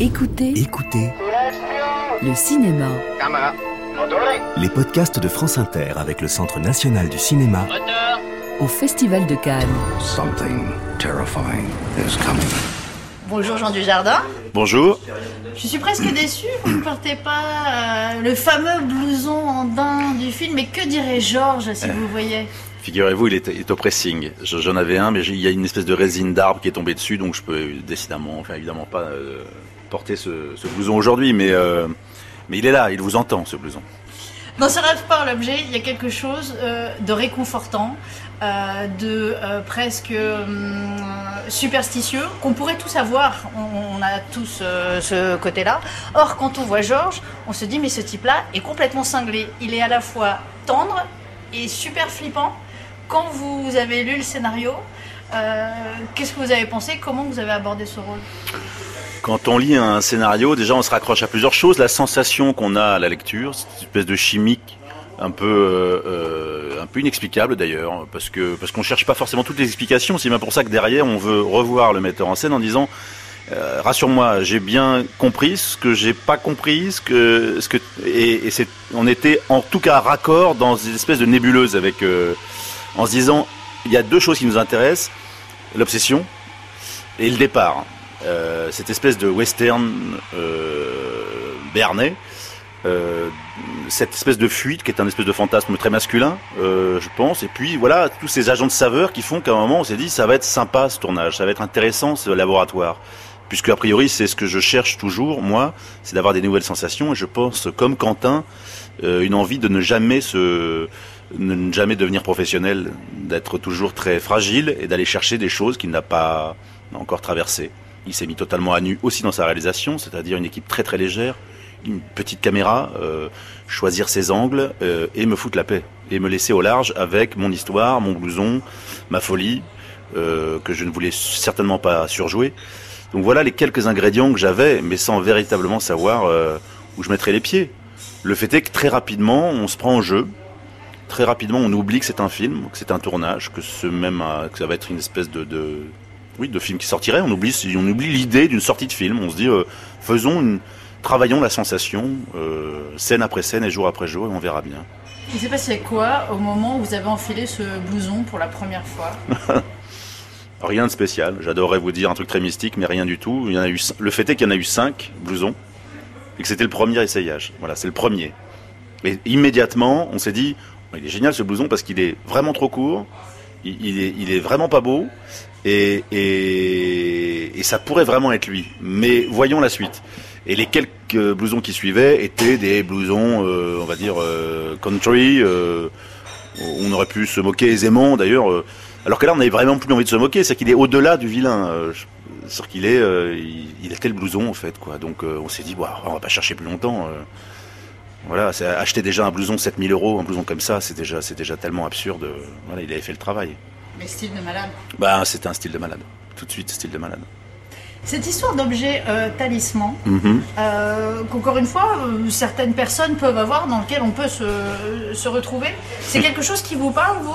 Écoutez, Écoutez le cinéma. les podcasts de France Inter avec le Centre national du cinéma au Festival de Cannes. Something terrifying is coming. Bonjour Jean Dujardin. Bonjour. Je suis presque déçue que vous ne portez pas euh, le fameux blouson en daim du film. Mais que dirait Georges si vous le voyez? Figurez-vous, il est, il est au pressing. Je- J'en avais un, mais il y a une espèce de résine d'arbre qui est tombée dessus, donc je peux décidément, enfin évidemment pas euh, porter ce, blouson aujourd'hui, mais euh, mais il est là, il vous entend ce blouson. Dans ce rêve par l'objet, il y a quelque chose euh, de réconfortant, euh, de presque hum, superstitieux, qu'on pourrait tous avoir. On, a tous ce côté-là. Or, quand on voit Georges, on se dit mais ce type-là est complètement cinglé. Il est à la fois tendre et super flippant. Quand vous avez lu le scénario, qu'est-ce que vous avez pensé? Comment vous avez abordé ce rôle? Quand on lit un scénario, déjà on se raccroche à plusieurs choses. La sensation qu'on a à la lecture, cette espèce de chimique un peu euh, euh, un peu inexplicable d'ailleurs, parce que parce qu'on cherche pas forcément toutes les explications. C'est bien pour ça que derrière on veut revoir le metteur en scène en disant euh, rassure-moi, j'ai bien compris ce que j'ai pas compris, ce que ce que et, c'est on était en tout cas raccord dans une espèce de nébuleuse avec euh, en se disant il y a deux choses qui nous intéressent l'obsession et le départ. Euh, cette espèce de western euh, euh, cette espèce de fuite qui est un espèce de fantasme très masculin, euh, je pense, et puis voilà tous ces agents de saveur qui font qu'à un moment on s'est dit ça va être sympa ce tournage, ça va être intéressant ce laboratoire, puisque a priori c'est ce que je cherche toujours moi, c'est d'avoir des nouvelles sensations. Et je pense comme Quentin une envie de ne jamais se ne jamais devenir professionnel, d'être toujours très fragile et d'aller chercher des choses qu'il n'a pas encore traversées. Il s'est mis totalement à nu aussi dans sa réalisation, c'est-à-dire une équipe très très légère, une petite caméra, euh, choisir ses angles euh, et me foutre la paix et me laisser au large avec mon histoire, mon blouson, ma folie euh, que je ne voulais certainement pas surjouer. Donc voilà les quelques ingrédients que j'avais, mais sans véritablement savoir où je mettrais les pieds. Le fait est que très rapidement, on se prend en jeu. Très rapidement, on oublie que c'est un film, que c'est un tournage, que ce même, que ça va être une espèce de, oui, de film qui sortirait. On oublie, on oublie l'idée d'une sortie de film. On se dit, euh, faisons une, travaillons la sensation, euh, scène après scène et jour après jour, et on verra bien. Il s'est passé quoi au moment où vous avez enfilé ce blouson pour la première fois Rien de spécial. J'adorerais vous dire un truc très mystique, mais rien du tout. Il y en a eu, le fait est qu'il y en a eu cinq blousons et que c'était le premier essayage. Voilà, c'est le premier. Et immédiatement, on s'est dit, il est génial ce blouson parce qu'il est vraiment trop court, il, est, est vraiment pas beau, et, ça pourrait vraiment être lui. Mais voyons la suite. Et les quelques blousons qui suivaient étaient des blousons, euh, on va dire, euh, country. euh, on aurait pu se moquer aisément d'ailleurs. alors que là, on avait vraiment plus envie de se moquer, c'est qu'il est au-delà du vilain. C'est-à-dire qu'il est, il, il a tel blouson en fait, quoi. Donc on s'est dit, Ouah, on va pas chercher plus longtemps. Voilà, acheter déjà un blouson 7000 euros, un blouson comme ça, c'est déjà, c'est déjà tellement absurde. Voilà, il avait fait le travail. Mais style de malade. Bah, c'était un style de malade. Tout de suite, style de malade. Cette histoire d'objet euh, talisman, Mhm. euh, qu'encore une fois, euh, certaines personnes peuvent avoir, dans lequel on peut se, se retrouver, c'est quelque chose qui vous parle, vous.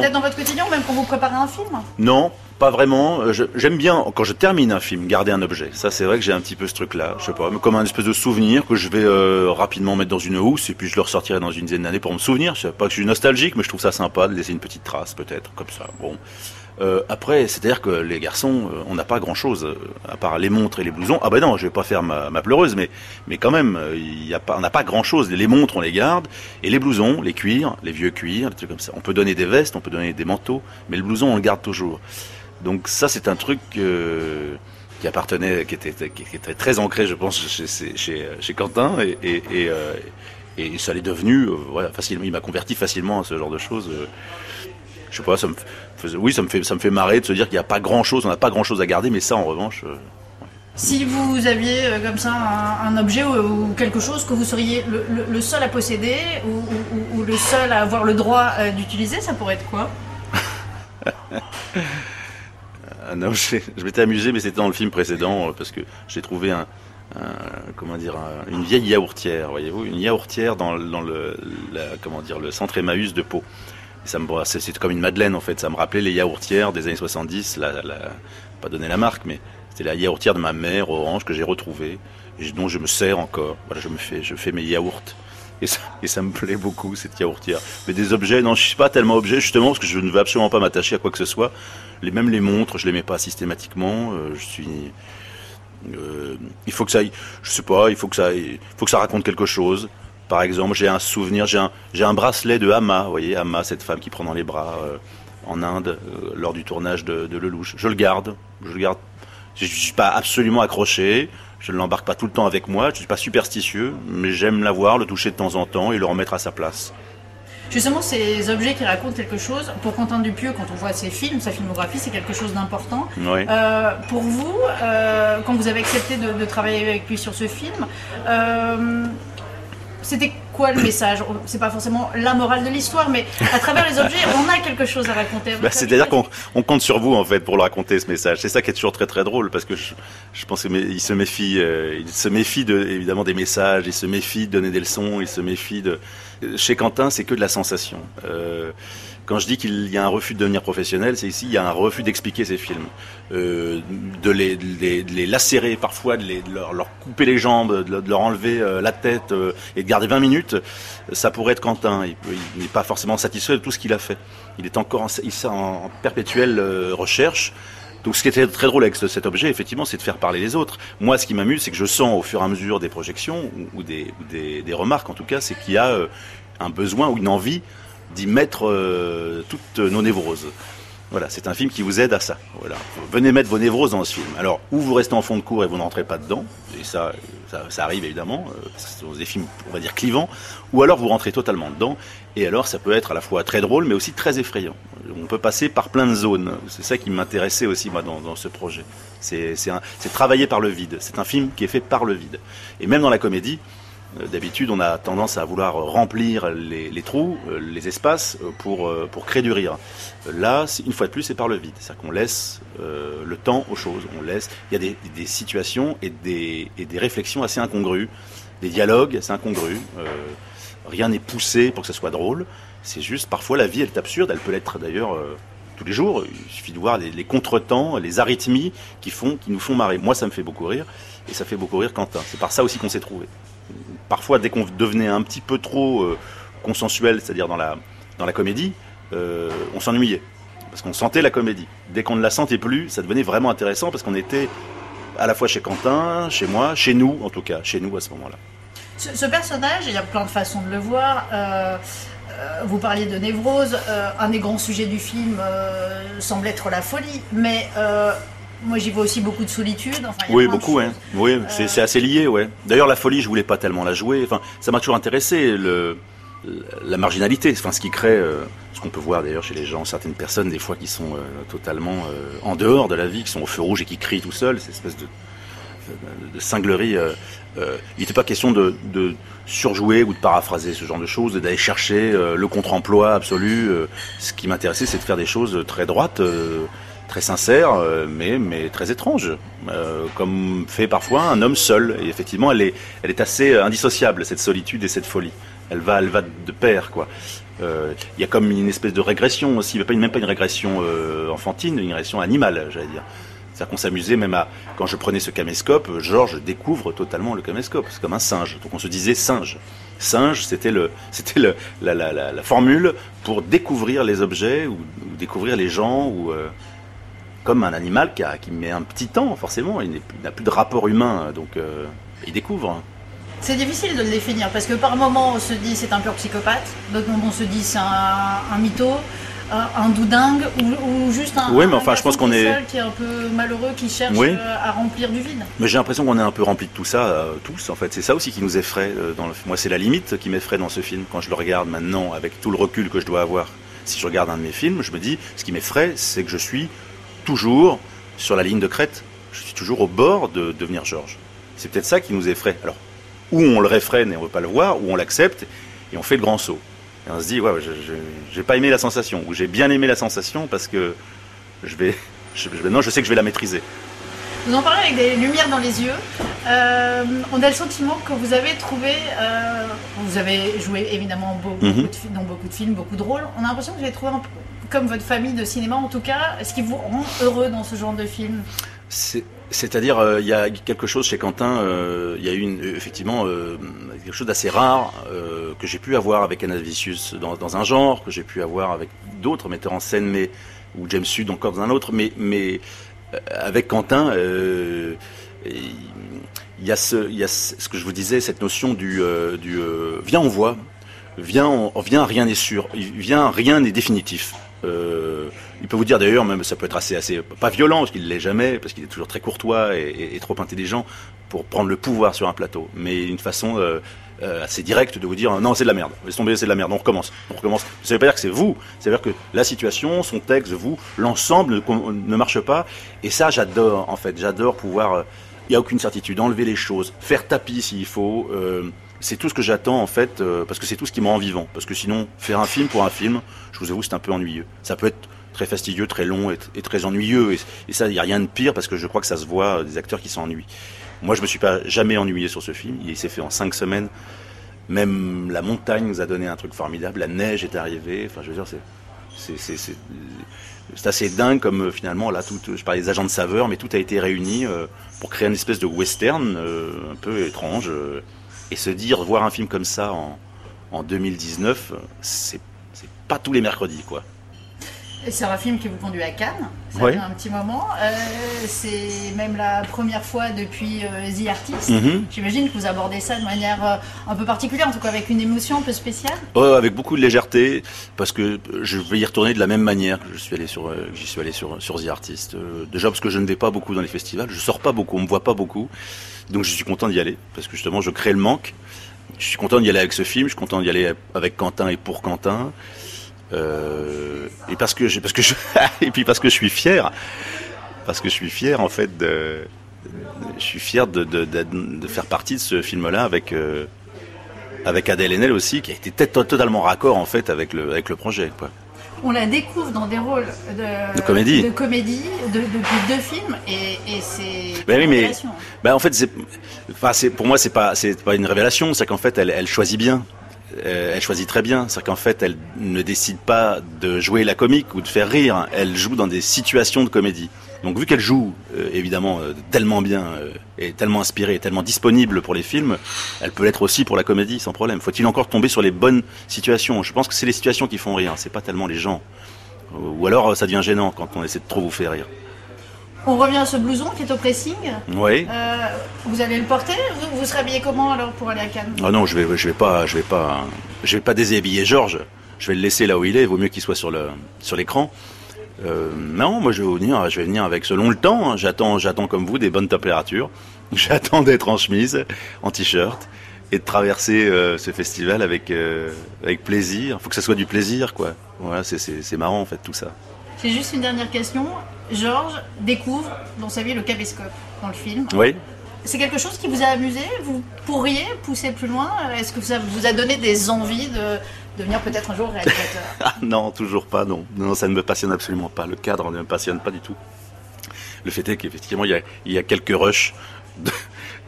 Peut-être dans votre quotidien, même quand vous préparez un film? Non, pas vraiment. Euh, J'aime bien, quand je termine un film, garder un objet. Ça, c'est vrai que j'ai un petit peu ce truc-là. Je sais pas, comme un espèce de souvenir que je vais euh, rapidement mettre dans une housse et puis je le ressortirai dans une dizaine d'années pour me souvenir. Je sais pas que je suis nostalgique, mais je trouve ça sympa de laisser une petite trace, peut-être, comme ça. Bon. Euh, après, c'est-à-dire que les garçons, euh, on n'a pas grand-chose euh, à part les montres et les blousons. Ah ben non, je vais pas faire ma, ma pleureuse, mais mais quand même, y a pas, on n'a pas grand-chose. Les montres, on les garde, et les blousons, les cuirs, les vieux cuirs, des trucs comme ça. On peut donner des vestes, on peut donner des manteaux, mais le blouson, on le garde toujours. Donc ça, c'est un truc euh, qui appartenait, qui était, qui était très ancré, je pense, chez, chez, chez, chez Quentin, et, et, et, euh, et ça l'est devenu, euh, voilà, facilement. Il m'a converti facilement à ce genre de choses. euh. je sais pas, ça me faisait, oui, ça me fait, ça me fait marrer de se dire qu'il n'y a pas grand chose, on n'a pas grand chose à garder, mais ça, en revanche, euh, Si vous aviez euh, comme ça un, un objet ou, ou quelque chose que vous seriez le, le- le seul à posséder ou, ou- ou- ou le seul à avoir le droit euh, d'utiliser, ça pourrait être quoi? Ah je, m'étais amusé, mais c'était dans le film précédent, euh, parce que j'ai trouvé un, comment dire, un- une vieille yaourtière, voyez-vous, une yaourtière dans, le- comment dire, le centre Emmaüs de Pau. Et ça me, c'est, comme une madeleine en fait. Ça me rappelait les yaourtières des années 70. La, la- pas donner la marque, mais C'était la yaourtière de ma mère, orange, que j'ai retrouvée, et dont je me sers encore. Voilà, je me fais, je fais mes yaourts. Et ça, me plaît beaucoup, cette yaourtière. Mais des objets, non, je suis pas tellement objet, justement, parce que je ne veux absolument pas m'attacher à quoi que ce soit. Les, même les montres, je les mets pas systématiquement. Euh, je suis, euh, il faut que ça, je sais pas, il faut que ça, il faut que ça raconte quelque chose. Par exemple, j'ai un souvenir, j'ai un, j'ai un bracelet de Hama, vous voyez, Hama, cette femme qui prend dans les bras euh, en Inde lors du tournage de, de Lelouch. Je le garde, je le garde. Je suis pas absolument accroché, je ne l'embarque pas tout le temps avec moi, je suis pas superstitieux, mais j'aime l'avoir, le toucher de temps en temps et le remettre à sa place. Justement, ces objets qui racontent quelque chose, pour Quentin Dupieux, quand on voit ses films, sa filmographie, c'est quelque chose d'important. Oui. Euh, pour vous, euh, quand vous avez accepté de, de travailler avec lui sur ce film, euh, c'était quoi le message C'est pas forcément la morale de l'histoire, mais à travers les objets, on a quelque chose à raconter. Bah, C'est-à-dire qu'on on compte sur vous en fait pour le raconter ce message. C'est ça qui est toujours très très drôle parce que je, je pense qu'il se méfie, euh, il se méfie de, évidemment des messages, il se méfie de donner des leçons, il se méfie de. Chez Quentin, c'est que de la sensation. Euh, quand je dis qu'il y a un refus de devenir professionnel, c'est ici il y a un refus d'expliquer ses films, euh, de, les, de, les, de, les, lacérer parfois, de, les, de leur, leur, couper les jambes, de, leur enlever euh, la tête euh, et de garder 20 minutes. Ça pourrait être Quentin. Il, il n'est pas forcément satisfait de tout ce qu'il a fait. Il est encore en, il est en perpétuelle euh, recherche. Donc ce qui était très drôle avec ce, cet objet, effectivement, c'est de faire parler les autres. Moi, ce qui m'amuse, c'est que je sens au fur et à mesure des projections, ou, ou des, des, des, remarques en tout cas, c'est qu'il y a euh, un besoin ou une envie d'y mettre euh, toutes nos névroses. Voilà, c'est un film qui vous aide à ça. Voilà. Venez mettre vos névroses dans ce film. Alors, ou vous restez en fond de cours et vous n'entrez pas dedans, et ça, ça, arrive évidemment, euh, ce sont des films, on va dire, clivants, ou alors vous rentrez totalement dedans, et alors ça peut être à la fois très drôle, mais aussi très effrayant. On peut passer par plein de zones. C'est ça qui m'intéressait aussi, moi, dans, dans ce projet. C'est travailler par le vide. C'est un film qui est fait par le vide. Et même dans la comédie, D'habitude, on a tendance à vouloir remplir les, trous, les espaces pour, pour créer du rire. Là, une fois de plus, c'est par le vide. C'est-à-dire qu'on laisse euh, le temps aux choses. On laisse. Il y a des, des situations et des, et des réflexions assez incongrues, des dialogues assez incongrus. Euh, rien n'est poussé pour que ce soit drôle. C'est juste, parfois, la vie, elle est absurde. Elle peut l'être d'ailleurs euh, tous les jours. Il suffit de voir les, les contretemps, les arythmies qui, font, qui nous font marrer. Moi, ça me fait beaucoup rire. Et ça fait beaucoup rire Quentin. C'est par ça aussi qu'on s'est trouvé parfois, dès qu'on devenait un petit peu trop euh, consensuel, c'est-à-dire dans la, dans la comédie, euh, on s'ennuyait. Parce qu'on sentait la comédie. Dès qu'on ne la sentait plus, ça devenait vraiment intéressant parce qu'on était à la fois chez Quentin, chez moi, chez nous en tout cas, chez nous à ce moment-là. Ce, personnage, il y a plein de façons de le voir. Euh, vous parliez de névrose. un des grands sujets du film semble être la folie. Mais moi, j'y vois aussi beaucoup de solitude. Enfin, oui, beaucoup, ouais. Oui, euh... c'est assez lié, ouais. D'ailleurs, la folie, je voulais pas tellement la jouer. Enfin, ça m'a toujours intéressé le la marginalité, enfin ce qui crée, euh, ce qu'on peut voir d'ailleurs chez les gens, certaines personnes des fois qui sont euh, totalement euh, en dehors de la vie, qui sont au feu rouge et qui crient tout seuls, cette espèce de, de, de cinglerie. il n'était pas question de, de, surjouer ou de paraphraser ce genre de choses, d'aller chercher le contre-emploi absolu. ce qui m'intéressait, c'est de faire des choses très droites très sincère, mais, mais très étrange, euh, comme fait parfois un homme seul. Et effectivement, elle est, elle est assez indissociable, cette solitude et cette folie. Elle va, elle va de pair, quoi. Il euh, y a comme une espèce de régression aussi, pas une, même pas une régression euh, enfantine, une régression animale, j'allais dire. C'est-à-dire qu'on s'amusait même à, quand je prenais ce caméscope, Georges découvre totalement le caméscope. C'est comme un singe. Donc on se disait singe. Singe, c'était le, la, la, la, formule pour découvrir les objets ou, ou découvrir les gens ou, euh, comme un animal qui, a, qui, met un petit temps, forcément, il n'a plus de rapport humain, donc euh, il découvre. C'est difficile de le définir, parce que par moment on se dit c'est un pur psychopathe, d'autres moments on se dit c'est un, un, mytho, un, un doudingue, ou, ou, juste un, oui, mais enfin, je pense qu'on est... qui est un peu malheureux, qui cherche oui. à remplir du vide. Mais j'ai l'impression qu'on est un peu rempli de tout ça, euh, tous en fait. C'est ça aussi qui nous effraie. Euh, dans le... Moi, c'est la limite qui m'effraie dans ce film, quand je le regarde maintenant, avec tout le recul que je dois avoir. Si je regarde un de mes films, je me dis, ce qui m'effraie, c'est que je suis toujours sur la ligne de crête. Je suis toujours au bord de devenir Georges. C'est peut-être ça qui nous effraie. Alors, ou on le réfrène et on ne veut pas le voir, ou on l'accepte et on fait le grand saut. Et on se dit, ouais, je n'ai pas aimé la sensation, ou j'ai bien aimé la sensation parce que je vais, je, non, je sais que je vais la maîtriser. Vous en parlez avec des lumières dans les yeux. Euh, on a le sentiment que vous avez trouvé. Euh, vous avez joué évidemment beaucoup, mm -hmm. de, dans beaucoup de films, beaucoup de rôles. On a l'impression que vous avez trouvé un, comme votre famille de cinéma en tout cas, ce qui vous rend heureux dans ce genre de film C'est-à-dire, euh, il y a quelque chose chez Quentin, euh, il y a eu une, effectivement euh, quelque chose d'assez rare que j'ai pu avoir avec Anna Vicious dans, un genre, que j'ai pu avoir avec d'autres metteurs en scène, mais ou James Sud encore dans un autre, mais, mais avec Quentin, il y, a ce, y a ce que je vous disais, cette notion du, viens on voit, viens, viens rien n'est sûr, viens rien n'est définitif. Euh, il peut vous dire d'ailleurs, même ça peut être assez, assez pas violent parce qu'il l'est jamais, parce qu'il est toujours très courtois et, trop intelligent pour prendre le pouvoir sur un plateau, mais une façon euh, euh, assez directe de vous dire non c'est de la merde, laisse tomber c'est de la merde, on recommence, on recommence. Ça veut pas dire que c'est vous, ça veut dire que la situation, son texte, vous, l'ensemble ne, marche pas, et ça j'adore en fait, j'adore pouvoir, il n'y a aucune certitude, enlever les choses, faire tapis s'il faut c'est tout ce que j'attends en fait, parce que c'est tout ce qui me rend vivant. Parce que sinon, faire un film pour un film, je vous avoue, c'est un peu ennuyeux. Ça peut être très fastidieux, très long et, très ennuyeux. Et, ça, il n'y a rien de pire parce que je crois que ça se voit euh, des acteurs qui s'ennuient. Moi, je me suis pas jamais ennuyé sur ce film. Il s'est fait en cinq semaines. Même la montagne nous a donné un truc formidable. La neige est arrivée. Enfin, je veux dire, c'est assez dingue comme euh, finalement là tout je parlais des agents de saveur mais tout a été réuni euh, pour créer une espèce de western un peu étrange et se dire voir un film comme ça en, en 2019 c'est pas tous les mercredis quoi c'est un film qui vous conduit à Cannes, ça fait un petit moment. Euh, c'est même la première fois depuis euh, The Artist. Mhm. J'imagine que vous abordez ça de manière euh, un peu particulière, en tout cas avec une émotion un peu spéciale. avec beaucoup de légèreté, parce que je vais y retourner de la même manière que je suis allé sur, j'y suis allé sur, sur The Artist. déjà parce que je ne vais pas beaucoup dans les festivals, je sors pas beaucoup, on me voit pas beaucoup, donc je suis content d'y aller, parce que justement je crée le manque. Je suis content d'y aller avec ce film, je suis content d'y aller avec Quentin et pour Quentin. Euh, et parce que parce que et puis parce que je suis fier, parce que je suis fier en fait de, je suis fier de, de, de, faire partie de ce film-là avec euh, avec Adèle Haenel aussi, qui a été totalement raccord en fait avec le avec le projet. Quoi. On la découvre dans des rôles de, comédie, de comédie, depuis deux films, et, et c'est ben oui, mais ben en fait, c'est, enfin, c'est pour moi c'est pas c'est pas une révélation, c'est qu'en fait elle, elle choisit bien. Euh, elle choisit très bien. C'est qu'en fait, elle ne décide pas de jouer la comique ou de faire rire. Elle joue dans des situations de comédie. Donc vu qu'elle joue euh, évidemment euh, tellement bien et tellement inspirée, tellement disponible pour les films, elle peut l'être aussi pour la comédie sans problème. Faut-il encore tomber sur les bonnes situations? Je pense que c'est les situations qui font rire, c'est pas tellement les gens. Ou alors ça devient gênant quand on essaie de trop vous faire rire. On revient à ce blouson qui est au pressing. Oui. Euh, vous allez le porter? Vous, serez habillé comment alors pour aller à Cannes? Ah non, je vais, je vais pas, je vais pas, je vais pas déshabiller Georges. Je vais le laisser là où il est. Il vaut mieux qu'il soit sur le, sur l'écran. Euh, non, moi je vais venir, je vais venir avec selon le temps. Hein. J'attends, j'attends comme vous des bonnes températures. J'attends d'être en chemise, en t-shirt et de traverser euh, ce festival avec avec plaisir. Il faut que ça soit du plaisir, quoi. Voilà, c'est marrant en fait tout ça. J'ai juste une dernière question. Georges découvre dans sa vie le caméscope dans le film. Oui. C'est quelque chose qui vous a amusé? Vous pourriez pousser plus loin? Est-ce que ça vous a donné des envies de devenir peut-être un jour réalisateur ah, Non, toujours pas, non. Non, ça ne me passionne absolument pas. Le cadre ne me passionne pas du tout. Le fait est qu'effectivement, il y a, il y a quelques rushs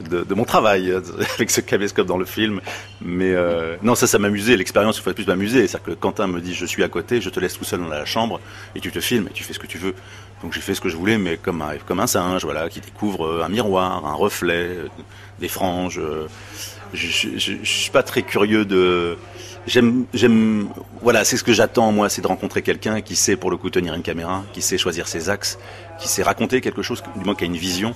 de, mon travail euh, avec ce caméscope dans le film. Mais euh, non, ça, ça m'amusait. L'expérience, il faut plus m'amuser. C'est-à-dire que Quentin me dit, je suis à côté, je te laisse tout seul dans la chambre et tu te filmes et tu fais ce que tu veux. Donc j'ai fait ce que je voulais, mais comme un, singe, voilà, qui découvre euh, un miroir, un reflet, des franges. Je, je, suis pas très curieux de. J'aime, j'aime. Voilà, c'est ce que j'attends moi, c'est de rencontrer quelqu'un qui sait pour le coup tenir une caméra, qui sait choisir ses axes, qui sait raconter quelque chose, du moins qui a une vision.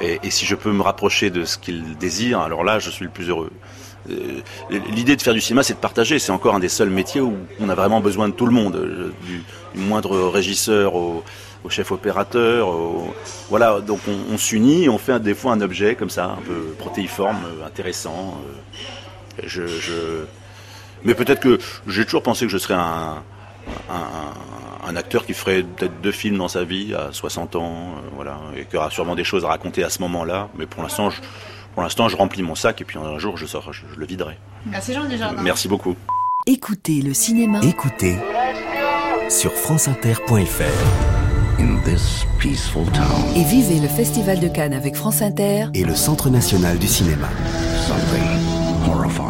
Et, si je peux me rapprocher de ce qu'il désire, alors là, je suis le plus heureux. Euh, l'idée de faire du cinéma, c'est de partager. C'est encore un des seuls métiers où on a vraiment besoin de tout le monde, euh, du, moindre régisseur au, chef opérateur. Voilà, donc on, s'unit, on fait des fois un objet comme ça, un peu protéiforme, euh, intéressant. Je, Mais peut-être que j'ai toujours pensé que je serais un, un acteur qui ferait peut-être deux films dans sa vie à 60 ans, euh, voilà, et qui aura sûrement des choses à raconter à ce moment-là. Mais pour l'instant, je, pour l'instant, je remplis mon sac et puis un jour, je sors, je, le viderai. Merci Jean Desjardins. Merci beaucoup. Écoutez le cinéma. Écoutez sur franceinter.fr. In this peaceful town. Et vivez le Festival de Cannes avec France Inter et le Centre national du cinéma.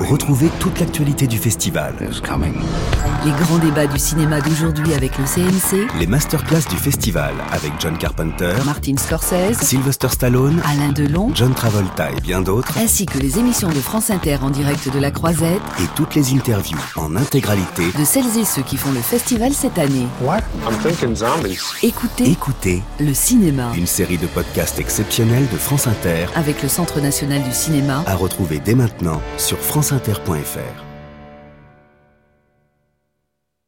Retrouvez toute l'actualité du festival. Les grands débats du cinéma d'aujourd'hui avec le CNC. Les masterclass du festival avec John Carpenter, Martin Scorsese, Sylvester Stallone, Alain Delon, John Travolta et bien d'autres. Ainsi que les émissions de France Inter en direct de la Croisette. Et toutes les interviews en intégralité de celles et ceux qui font le festival cette année. What? I'm thinking zombies. Écoutez, écoutez le cinéma. Une série de podcasts exceptionnels de France Inter avec le Centre national du cinéma à retrouver dès maintenant sur franceinter.fr.